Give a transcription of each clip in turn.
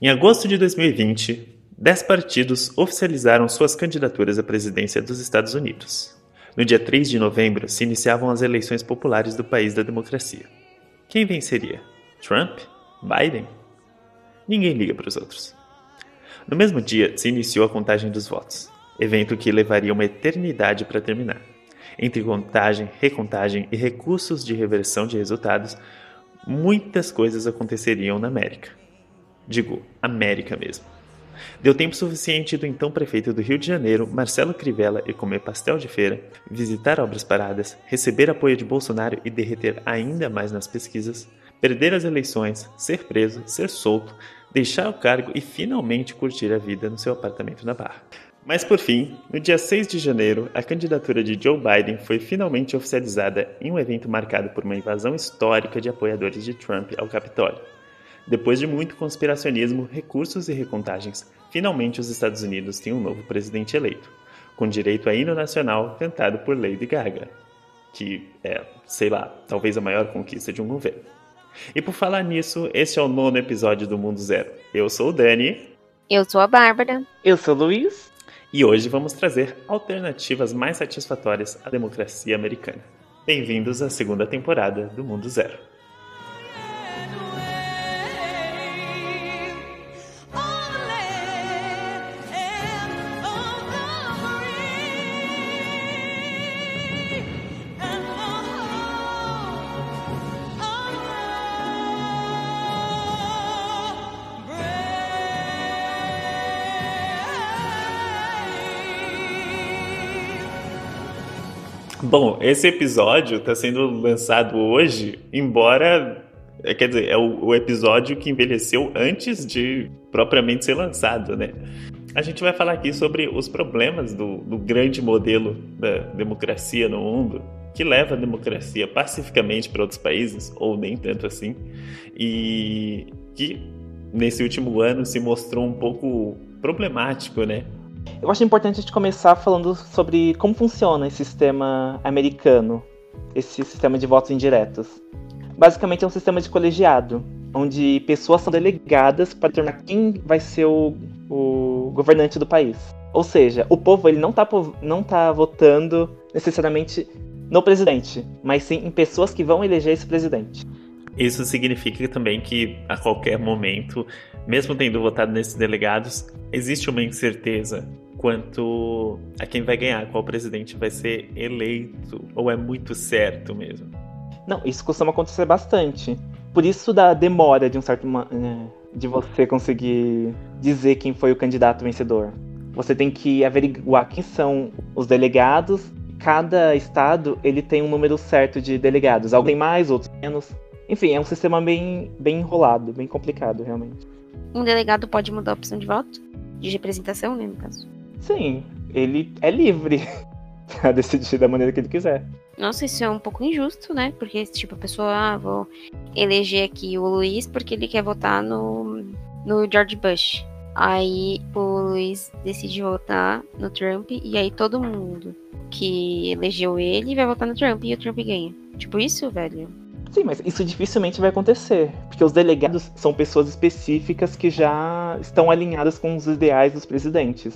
Em agosto de 2020, dez partidos oficializaram suas candidaturas à presidência dos Estados Unidos. No dia 3 de novembro se iniciavam as eleições populares do país da democracia. Quem venceria? Trump? Biden? Ninguém liga para os outros. No mesmo dia se iniciou a contagem dos votos, evento que levaria uma eternidade para terminar. Entre contagem, recontagem e recursos de reversão de resultados, muitas coisas aconteceriam na América. Digo, América mesmo. Deu tempo suficiente do então prefeito do Rio de Janeiro, Marcelo Crivella, ir comer pastel de feira, visitar obras paradas, receber apoio de Bolsonaro e derreter ainda mais nas pesquisas, perder as eleições, ser preso, ser solto, deixar o cargo e finalmente curtir a vida no seu apartamento na Barra. Mas por fim, no dia 6 de janeiro, a candidatura de Joe Biden foi finalmente oficializada em um evento marcado por uma invasão histórica de apoiadores de Trump ao Capitólio. Depois de muito conspiracionismo, recursos e recontagens, finalmente os Estados Unidos têm um novo presidente eleito, com direito a hino nacional cantado por Lady Gaga, que é, sei lá, talvez a maior conquista de um governo. E por falar nisso, este é o nono episódio do Mundo Zero. Eu sou o Dani. Eu sou a Bárbara. Eu sou o Luiz. E hoje vamos trazer alternativas mais satisfatórias à democracia americana. Bem-vindos à segunda temporada do Mundo Zero. Bom, esse episódio está sendo lançado hoje, embora. É, quer dizer, é o, o, episódio que envelheceu antes de propriamente ser lançado, né? A gente vai falar aqui sobre os problemas do, do grande modelo da democracia no mundo, que leva a democracia pacificamente para outros países, ou nem tanto assim, e que nesse último ano se mostrou um pouco problemático, né? Eu acho importante a gente começar falando sobre como funciona esse sistema americano, esse sistema de votos indiretos. Basicamente é um sistema de colegiado, onde pessoas são delegadas para determinar quem vai ser o, o governante do país. Ou seja, o povo ele não está não tá votando necessariamente no presidente, mas sim em pessoas que vão eleger esse presidente. Isso significa também que a qualquer momento, mesmo tendo votado nesses delegados, existe uma incerteza quanto a quem vai ganhar, qual presidente vai ser eleito, ou é muito certo mesmo? Não, isso costuma acontecer bastante. Por isso da demora de um certo né, de você conseguir dizer quem foi o candidato vencedor. Você tem que averiguar quem são os delegados. Cada estado ele tem um número certo de delegados. Alguns mais, outros menos. Enfim, é um sistema bem, bem enrolado, bem complicado, realmente. Um delegado pode mudar a opção de voto? De representação, né, no caso? Sim, ele é livre pra decidir da maneira que ele quiser. Nossa, isso é um pouco injusto, né? Porque, tipo, a pessoa, ah, vou eleger aqui o Luiz porque ele quer votar no, no George Bush. Aí o Luiz decide votar no Trump e aí todo mundo que elegeu ele vai votar no Trump e o Trump ganha. Tipo isso, velho? Sim, mas isso dificilmente vai acontecer, porque os delegados são pessoas específicas que já estão alinhadas com os ideais dos presidentes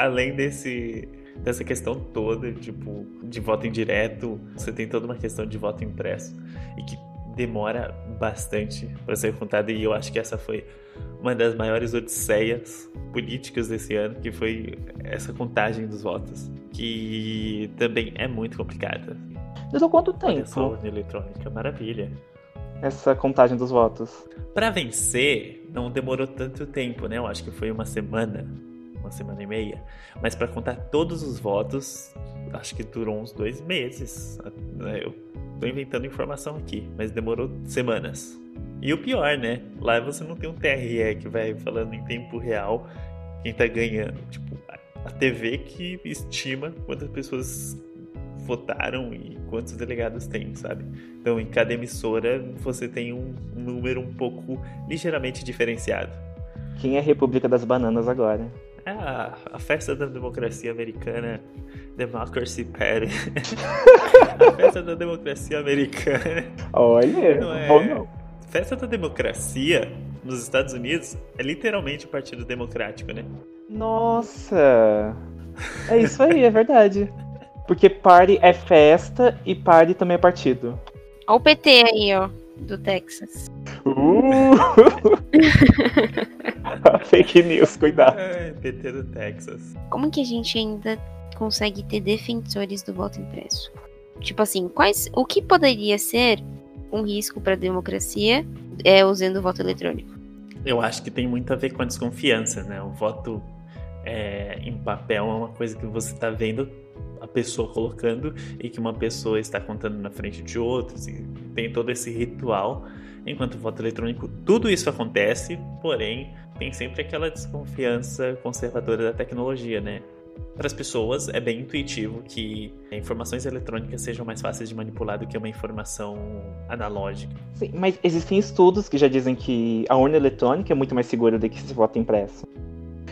além desse dessa questão toda, tipo, de voto indireto, você tem toda uma questão de voto impresso e que demora bastante para ser contada e eu acho que essa foi uma das maiores odisseias políticas desse ano, que foi essa contagem dos votos, que também é muito complicada. Mas quanto tempo? Urna eletrônica, maravilha. Essa contagem dos votos. Para vencer, não demorou tanto tempo, né? Eu acho que foi uma semana uma semana e meia. Mas para contar todos os votos, acho que durou uns dois meses. Eu tô inventando informação aqui, mas demorou semanas. E o pior, né? Lá você não tem um TRE que vai falando em tempo real quem tá ganhando. Tipo, a TV que estima quantas pessoas votaram e quantos delegados tem, sabe? Então, em cada emissora você tem um número um pouco ligeiramente diferenciado. Quem é a República das Bananas agora? É a, a festa da democracia americana, Democracy Party. a festa da democracia americana. Olha, não é... bom não. Festa da democracia nos Estados Unidos é literalmente o Partido Democrático, né? Nossa! É isso aí, é verdade. Porque party é festa e party também é partido. Olha o PT aí, ó, do Texas. Uh! Fake news, cuidado. É, PT do Texas. Como que a gente ainda consegue ter defensores do voto impresso? Tipo assim, quais, o que poderia ser um risco para a democracia é, usando o voto eletrônico? Eu acho que tem muito a ver com a desconfiança, né? O voto é, em papel é uma coisa que você está vendo a pessoa colocando e que uma pessoa está contando na frente de outros e tem todo esse ritual. Enquanto o voto eletrônico, tudo isso acontece, porém tem sempre aquela desconfiança conservadora da tecnologia, né? Para as pessoas é bem intuitivo que informações eletrônicas sejam mais fáceis de manipular do que uma informação analógica. Sim, mas existem estudos que já dizem que a urna eletrônica é muito mais segura do que esse voto impresso.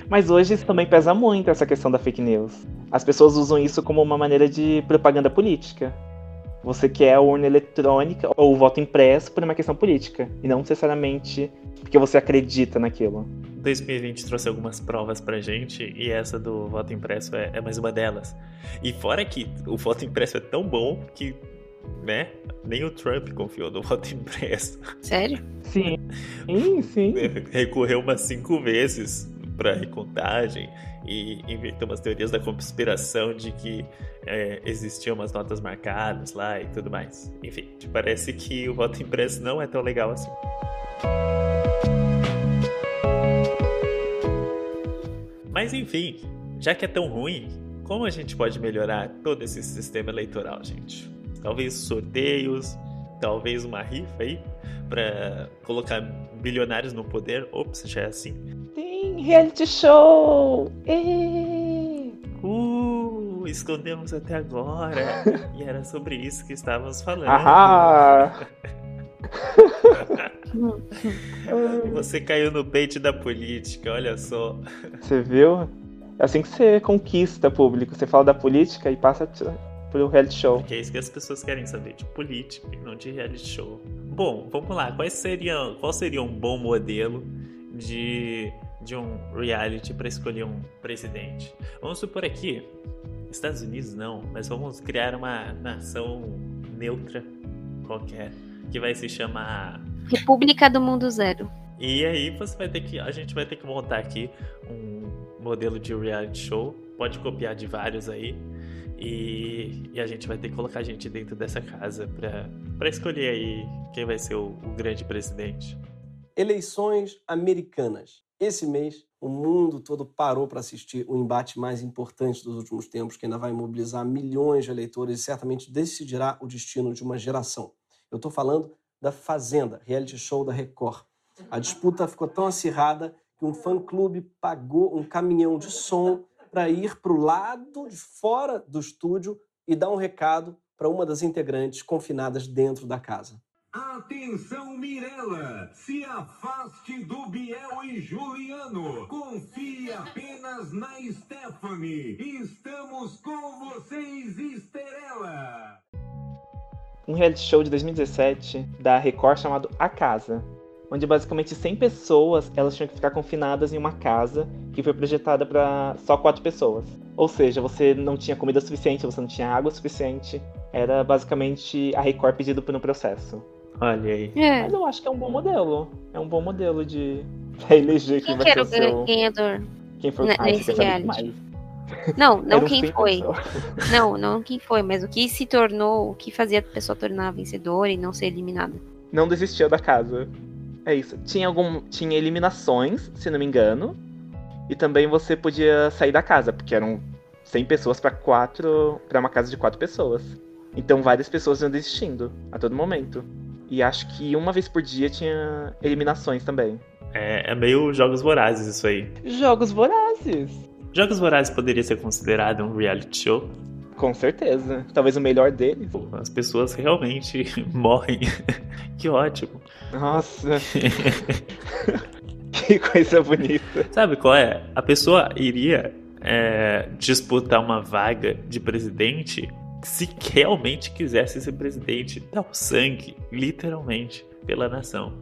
Mas hoje isso também pesa muito essa questão da fake news. As pessoas usam isso como uma maneira de propaganda política. Você quer a urna eletrônica ou o voto impresso por uma questão política, e não necessariamente porque você acredita naquilo. 2020 trouxe algumas provas pra gente, e essa do voto impresso é, é mais uma delas. E fora que o voto impresso é tão bom que, né, nem o Trump confiou no voto impresso. Sério? Sim, sim, sim. Recorreu umas cinco vezes para recontagem e inventou umas teorias da conspiração de que é, existiam umas notas marcadas lá e tudo mais. Enfim, parece que o voto impresso não é tão legal assim. Mas enfim, já que é tão ruim, como a gente pode melhorar todo esse sistema eleitoral, gente? Talvez sorteios, talvez uma rifa aí para colocar bilionários no poder. Ops, já é assim. Reality show! Uh, escondemos até agora. e era sobre isso que estávamos falando. Ahá! Você caiu no bait da política, olha só. Você viu? É assim que você conquista público. Você fala da política e passa pro reality show. Que é isso que as pessoas querem saber, de política e não de reality show. Bom, vamos lá. Quais seriam, qual seria um bom modelo de, de um reality para escolher um presidente? Vamos supor aqui, Estados Unidos não, mas vamos criar uma nação neutra qualquer que vai se chamar República do Mundo Zero. E aí você vai ter que. A gente vai ter que montar aqui um modelo de reality show. Pode copiar de vários aí. E, e a gente vai ter que colocar a gente dentro dessa casa pra, pra escolher aí quem vai ser o, o grande presidente. Eleições americanas. Esse mês, o mundo todo parou para assistir o embate mais importante dos últimos tempos, que ainda vai mobilizar milhões de eleitores e certamente decidirá o destino de uma geração. Eu estou falando da Fazenda, reality show da Record. A disputa ficou tão acirrada que um fã-clube pagou um caminhão de som para ir para o lado de fora do estúdio e dar um recado para uma das integrantes confinadas dentro da casa. Atenção, Mirella! Se afaste do Biel e Juliano. Confie apenas na Stephanie. Estamos com vocês, Esterela. Um reality show de 2017 da Record chamado A Casa. Onde basicamente 100 pessoas elas tinham que ficar confinadas em uma casa que foi projetada para só quatro pessoas. Ou seja, você não tinha comida suficiente, você não tinha água suficiente. Era basicamente a Record pedido por um processo. Olha aí. É. Mas eu acho que é um bom modelo. É um bom modelo de pra eleger quem Quem que vai era ser o o seu... ganhador? Quem foi ne- Ah, nesse reality? Não, não quem 100 foi. Não, não quem foi, mas o que se tornou, o que fazia a pessoa tornar vencedora e não ser eliminada. Não desistiu da casa. É isso. Tinha algum. Tinha eliminações, se não me engano. E também você podia sair da casa, porque eram 100 pessoas pra quatro. para uma casa de quatro pessoas. Então várias pessoas iam desistindo a todo momento. E acho que uma vez por dia tinha eliminações também. É, é meio Jogos Vorazes isso aí. Jogos vorazes! Jogos Vorazes poderia ser considerado um reality show. Com certeza. Talvez o melhor deles. As pessoas realmente morrem. que ótimo. Nossa, que coisa bonita. Sabe qual é? A pessoa iria é, disputar uma vaga de presidente se realmente quisesse ser presidente, dar o sangue, literalmente, pela nação.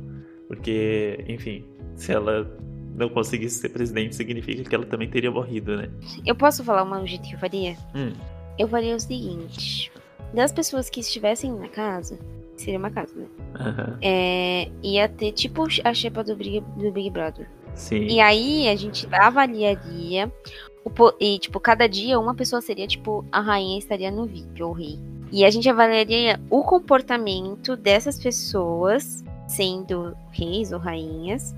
Porque, enfim, Se ela não conseguisse ser presidente, significa que ela também teria morrido, né? Eu posso falar um jeito que eu faria? Hum. Eu faria o seguinte: das pessoas que estivessem na casa, seria uma casa, né? Aham. É, ia ter tipo a xepa do Big, do Big Brother. Sim. E aí a gente avaliaria. E, tipo, cada dia uma pessoa seria, tipo, a rainha estaria no VIP, ou rei. E a gente avaliaria o comportamento dessas pessoas, sendo reis ou rainhas,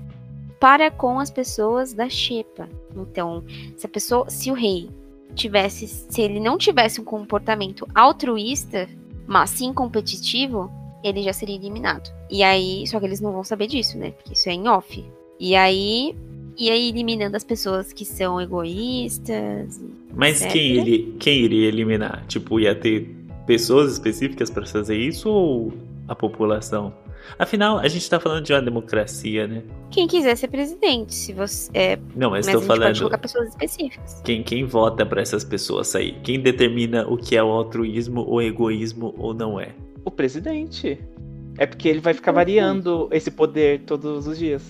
para com as pessoas da xepa. Então, se a pessoa, se o rei tivesse, se ele não tivesse um comportamento altruísta, mas sim competitivo, ele já seria eliminado. E aí, só que eles não vão saber disso, né? Porque isso é em off. E aí, ia eliminando as pessoas que são egoístas. Mas Certo. quem, iria, quem iria eliminar? Tipo, ia ter pessoas específicas pra fazer isso ou a população? Afinal, a gente tá falando de uma democracia, né? Quem quiser ser presidente, se você. É, Não, mas mas a estou gente pode falando colocar pessoas específicas. quem, quem vota pra essas pessoas sair? Quem determina o que é o altruísmo ou egoísmo ou não é? O presidente. É porque ele vai ficar variando esse poder todos os dias.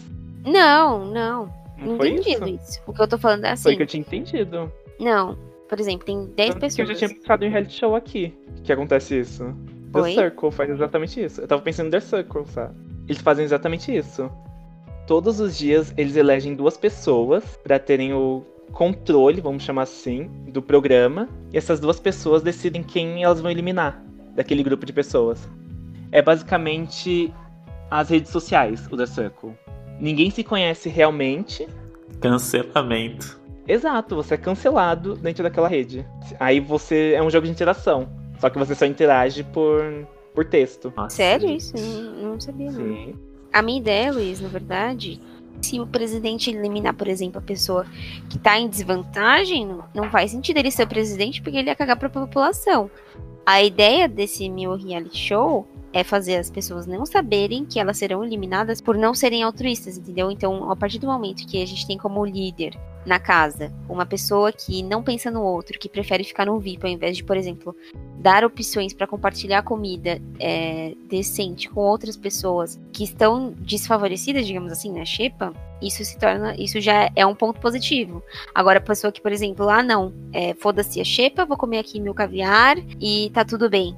Não, não. Não Não foi entendi isso? isso. O que eu tô falando é Foi assim. que eu tinha entendido. Não. Por exemplo, tem 10 Tanto que Eu pessoas. já tinha pensado em reality show aqui. Que acontece isso. The Oi? Circle faz exatamente isso. Eu tava pensando em The Circle, sabe? Eles fazem exatamente isso. Todos os dias eles elegem duas pessoas pra terem o controle, vamos chamar assim, do programa. E essas duas pessoas decidem quem elas vão eliminar daquele grupo de pessoas. É basicamente as redes sociais, o The Circle. Ninguém se conhece realmente. Cancelamento. Exato, você é cancelado dentro daquela rede. Aí você é um jogo de interação. Só que você só interage por, por texto. Nossa, Sério gente. isso? Não, não sabia, não. Sim. A minha ideia, Luiz, na verdade, se o presidente eliminar, por exemplo, a pessoa que tá em desvantagem, não, não faz sentido ele ser o presidente porque ele ia cagar pra população. A ideia desse meu reality show é fazer as pessoas não saberem que elas serão eliminadas por não serem altruístas, entendeu? Então, a partir do momento que a gente tem como líder na casa uma pessoa que não pensa no outro, que prefere ficar no VIP ao invés de, por exemplo, dar opções para compartilhar comida é, decente com outras pessoas que estão desfavorecidas, digamos assim, na xepa, isso se torna, isso já é um ponto positivo. Agora, a pessoa que, por exemplo, ah, não, é, foda-se a xepa, vou comer aqui meu caviar e tá tudo bem.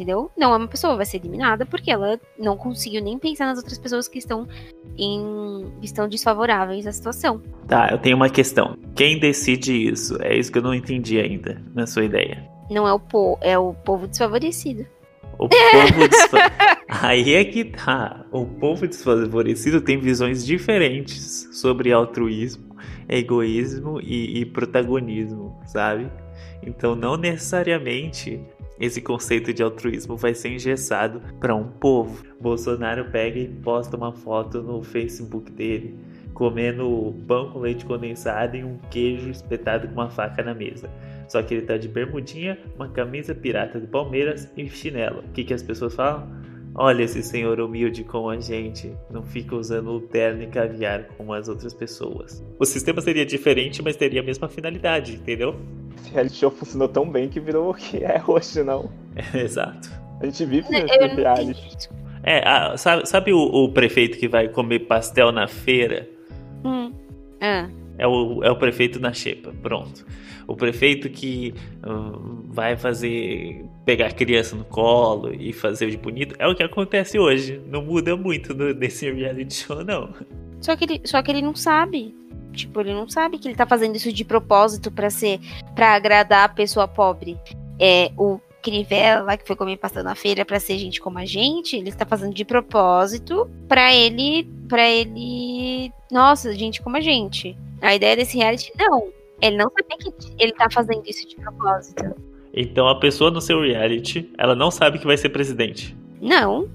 Entendeu? Não é uma pessoa, vai ser eliminada porque ela não conseguiu nem pensar nas outras pessoas que estão em estão desfavoráveis à situação. Tá, eu tenho uma questão. Quem decide isso? É isso que eu não entendi ainda na sua ideia. Não é o po, é o povo desfavorecido. O povo desfavorecido. Aí é que tá. O povo desfavorecido tem visões diferentes sobre altruísmo, egoísmo e, e protagonismo, sabe? Então não necessariamente esse conceito de altruísmo vai ser engessado para um povo. Bolsonaro pega e posta uma foto no Facebook dele comendo pão com leite condensado e um queijo espetado com uma faca na mesa. Só que ele tá de bermudinha, uma camisa pirata do Palmeiras e chinelo. O que, que as pessoas falam? Olha esse senhor humilde com a gente, não fica usando o terno e caviar como as outras pessoas. O sistema seria diferente, mas teria a mesma finalidade, entendeu? Esse reality show funcionou tão bem que virou o que é hoje, não. exato. A gente vive nesse reality. É, ah, sabe, sabe o, o prefeito que vai comer pastel na feira? Hum. Ah, É o, é o prefeito na xepa, pronto. O prefeito que hum, vai fazer. pegar a criança no colo e fazer de bonito é o que acontece hoje. Não muda muito no, nesse reality show, não. Só que, ele, só que ele não sabe. Tipo, ele não sabe que ele tá fazendo isso de propósito pra ser. para agradar a pessoa pobre. É, o Crivella lá que foi comer pastel na feira pra ser gente como a gente, ele está fazendo de propósito pra ele. para ele. Nossa, gente como a gente. A ideia desse reality, não. Ele não sabia que ele tá fazendo isso de propósito. Então a pessoa no seu reality, ela não sabe que vai ser presidente. Não.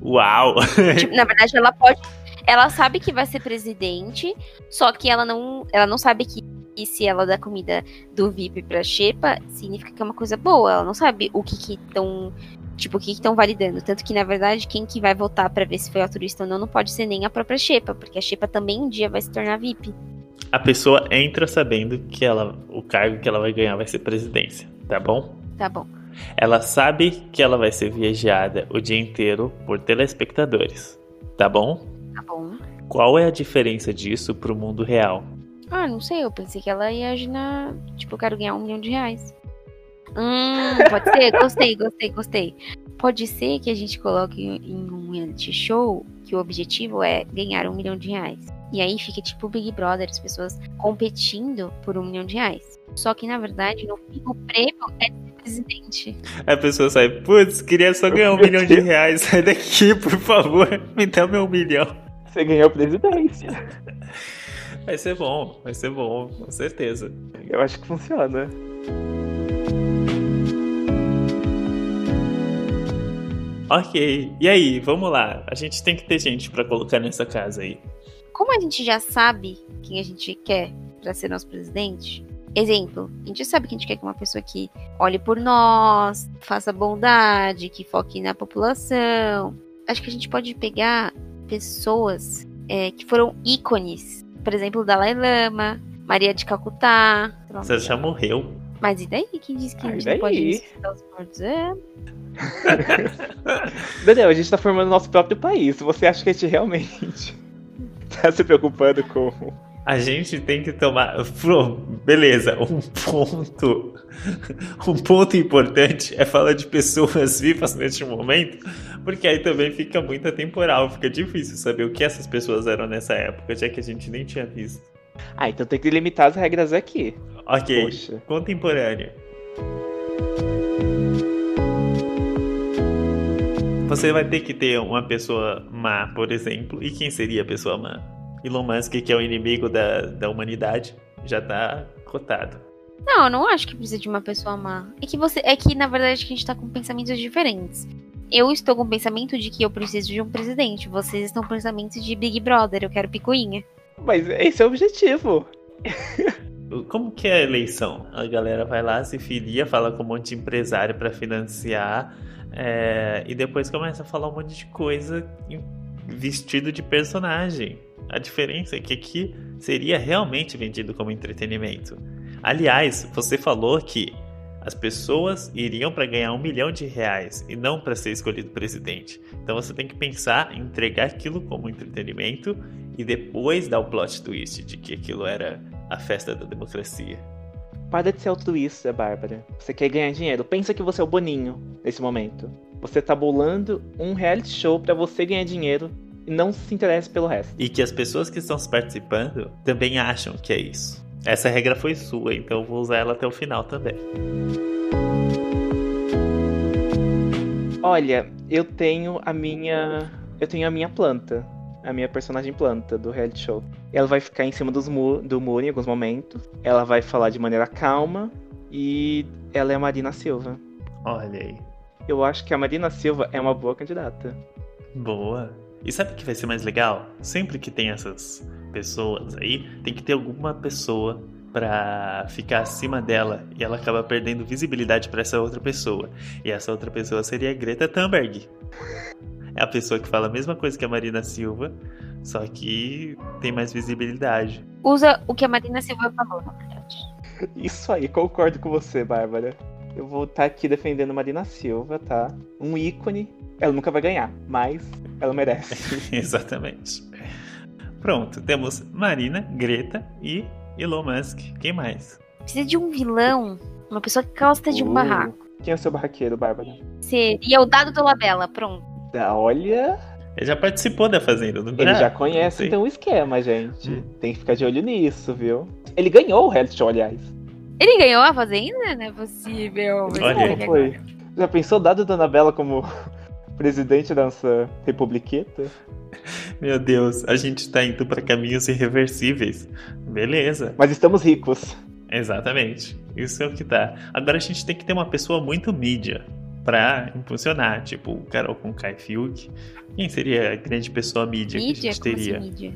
Uau! Tipo, na verdade, ela pode. Ela sabe que vai ser presidente, só que ela não, ela não sabe que, que se ela dá comida do VIP pra Xepa, significa que é uma coisa boa. Ela não sabe o que que estão. Tipo, o que estão validando. Tanto que, na verdade, quem que vai votar pra ver se foi altruísta ou não, não pode ser nem a própria Xepa, porque a Xepa também um dia vai se tornar VIP. A pessoa entra sabendo que ela, o cargo que ela vai ganhar vai ser presidência, tá bom? Tá bom. Ela sabe que ela vai ser vigiada o dia inteiro por telespectadores, tá bom? Tá bom. qual é a diferença disso pro mundo real? Ah, não sei, eu pensei que ela ia agir na. Tipo, eu quero ganhar um milhão de reais. Hum, pode ser? Gostei, gostei, gostei. Pode ser que a gente coloque em um reality show que o objetivo é ganhar um milhão de reais. E aí fica tipo Big Brother, as pessoas competindo por um milhão de reais. Só que, na verdade, no fim, o prêmio é ser presidente. A pessoa sai, putz, queria só ganhar um milhão de reais. Sai daqui, por favor, me dá meu milhão. Você ganhou a presidência. Vai ser bom, vai ser bom, com certeza. Eu acho que funciona. Ok, e aí, vamos lá. A gente tem que ter gente pra colocar nessa casa aí. Como a gente já sabe quem a gente quer pra ser nosso presidente, exemplo, a gente sabe que a gente quer que uma pessoa que olhe por nós, faça bondade, que foque na população. Acho que a gente pode pegar pessoas é, que foram ícones. Por exemplo, Dalai Lama, Maria de Calcutá. Você já morreu. Mas e daí? Quem disse que Ah, a e gente não pode ressuscitar os mortos? É, Daniel, a gente tá formando nosso próprio país. Você acha que a gente realmente tá se preocupando com. A gente tem que tomar. Beleza. Um ponto. Um ponto importante é falar de pessoas vivas neste momento, porque aí também fica muito atemporal, fica difícil saber o que essas pessoas eram nessa época, já que a gente nem tinha visto. Ah, então tem que limitar as regras aqui. Ok, Poxa. contemporâneo. Você vai ter que ter uma pessoa má, por exemplo. E quem seria a pessoa má? Elon Musk, que é o inimigo da, da humanidade, já tá cotado. Não, eu não acho que precisa de uma pessoa má. É que você. É que, na verdade, que a gente tá com pensamentos diferentes. Eu estou com o pensamento de que eu preciso de um presidente. Vocês estão com o pensamento de Big Brother, eu quero picuinha. Mas esse é o objetivo. Como que é a eleição? A galera vai lá, se filia, fala com um monte de empresário para financiar, é, e depois começa a falar um monte de coisa vestido de personagem. A diferença é que aqui seria realmente vendido como entretenimento. Aliás, você falou que as pessoas iriam para ganhar um milhão de reais e não para ser escolhido presidente. Então você tem que pensar em entregar aquilo como entretenimento e depois dar o plot twist de que aquilo era a festa da democracia. Para de ser altruísta, Bárbara. Você quer ganhar dinheiro. Pensa que você é o Boninho nesse momento. Você tá bolando um reality show pra você ganhar dinheiro e não se interessa pelo resto. E que as pessoas que estão participando também acham que é isso. Essa regra foi sua, então eu vou usar ela até o final também. Olha, eu tenho a minha. Eu tenho a minha planta. A minha personagem planta do reality show. Ela vai ficar em cima dos mu do muro em alguns momentos. Ela vai falar de maneira calma. E ela é a Marina Silva. Olha aí. Eu acho que a Marina Silva é uma boa candidata. Boa. E sabe o que vai ser mais legal? Sempre que tem essas pessoas aí, tem que ter alguma pessoa pra ficar acima dela e ela acaba perdendo visibilidade pra essa outra pessoa. E essa outra pessoa seria a Greta Thunberg. É a pessoa que fala a mesma coisa que a Marina Silva, só que tem mais visibilidade. Usa o que a Marina Silva falou, na verdade. Isso aí, concordo com você, Bárbara. Eu vou estar aqui defendendo Marina Silva, tá? Um ícone. Ela nunca vai ganhar, mas ela merece. Exatamente. Pronto, temos Marina, Greta e Elon Musk. Quem mais? Precisa de um vilão, uma pessoa que gosta de um Uh. barraco. Quem é o seu barraqueiro, Bárbara? Seria o dado do Labela, pronto. Olha, Ele já participou da Fazenda, não ele já conhece então o esquema, gente. Hum. Tem que ficar de olho nisso, viu? Ele ganhou o reality show, aliás. Ele ganhou a Fazenda? Não é possível. Olha que Foi. Já pensou dado Dona Bela como presidente da nossa republiqueta? Meu Deus, a gente tá indo pra caminhos irreversíveis. Beleza, Mas estamos ricos. exatamente. Isso é o que tá. Agora a gente tem que ter uma pessoa muito mídia pra impulsionar, tipo o Carol com Kai Fiuk. Quem seria a grande pessoa mídia, que a Mídia? gente Como teria? assim, mídia?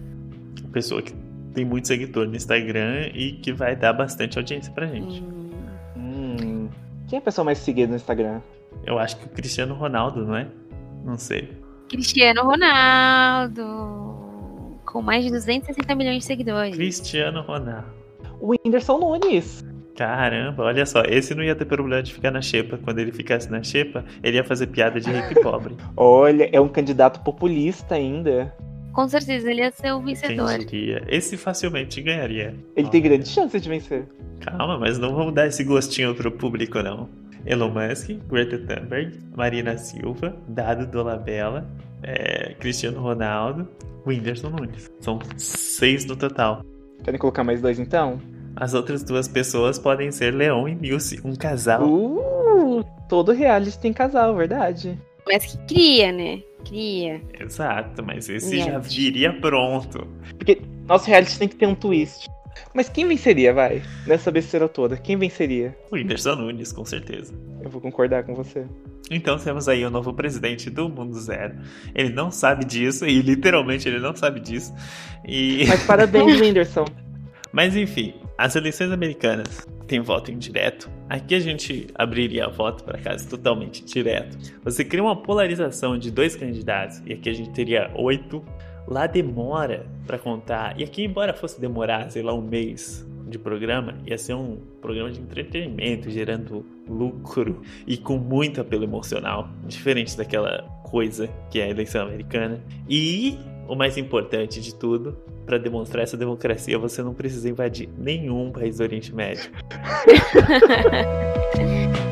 Pessoa que tem muito seguidor no Instagram e que vai dar bastante audiência pra gente. Hum, Hum. Quem é a pessoa mais seguida no Instagram? Eu acho que o Cristiano Ronaldo, não é? Não sei. Cristiano Ronaldo. Com mais de 260 milhões de seguidores. Cristiano Ronaldo. O Whindersson Nunes. Caramba, olha só, esse não ia ter problema de ficar na xepa. Quando ele ficasse na xepa, ele ia fazer piada de rico e pobre. Olha, é um candidato populista ainda. Com certeza, ele ia ser o vencedor. Quem diria? Esse facilmente ganharia. Ele tem grande chance de vencer. Calma, mas não vamos dar esse gostinho pro público, não. Elon Musk, Greta Thunberg, Marina Silva, Dado Dolabella, é, Cristiano Ronaldo, Whindersson Nunes. São seis no total. Querem colocar mais dois então? As outras duas pessoas podem ser Leon e Nilce, um casal. Uh, todo reality tem casal, verdade. Mas que cria, né? Cria. Exato, mas esse Yeah. já viria pronto. Porque nosso reality tem que ter um twist. Mas quem venceria, vai? Nessa besteira toda, quem venceria? O Whindersson Nunes, com certeza. Eu vou concordar com você. Então temos aí o novo presidente do Mundo Zero. Ele não sabe disso, e literalmente ele não sabe disso. E... Mas parabéns, Whindersson. Mas enfim, as eleições americanas têm voto indireto. Aqui a gente abriria voto para caso totalmente direto. Você cria uma polarização de dois candidatos, e aqui a gente teria oito. Lá demora para contar. E aqui, embora fosse demorar, sei lá, um mês de programa, ia ser um programa de entretenimento, gerando lucro e com muito apelo emocional, diferente daquela coisa que é a eleição americana. E o mais importante de tudo, para demonstrar essa democracia, você não precisa invadir nenhum país do Oriente Médio.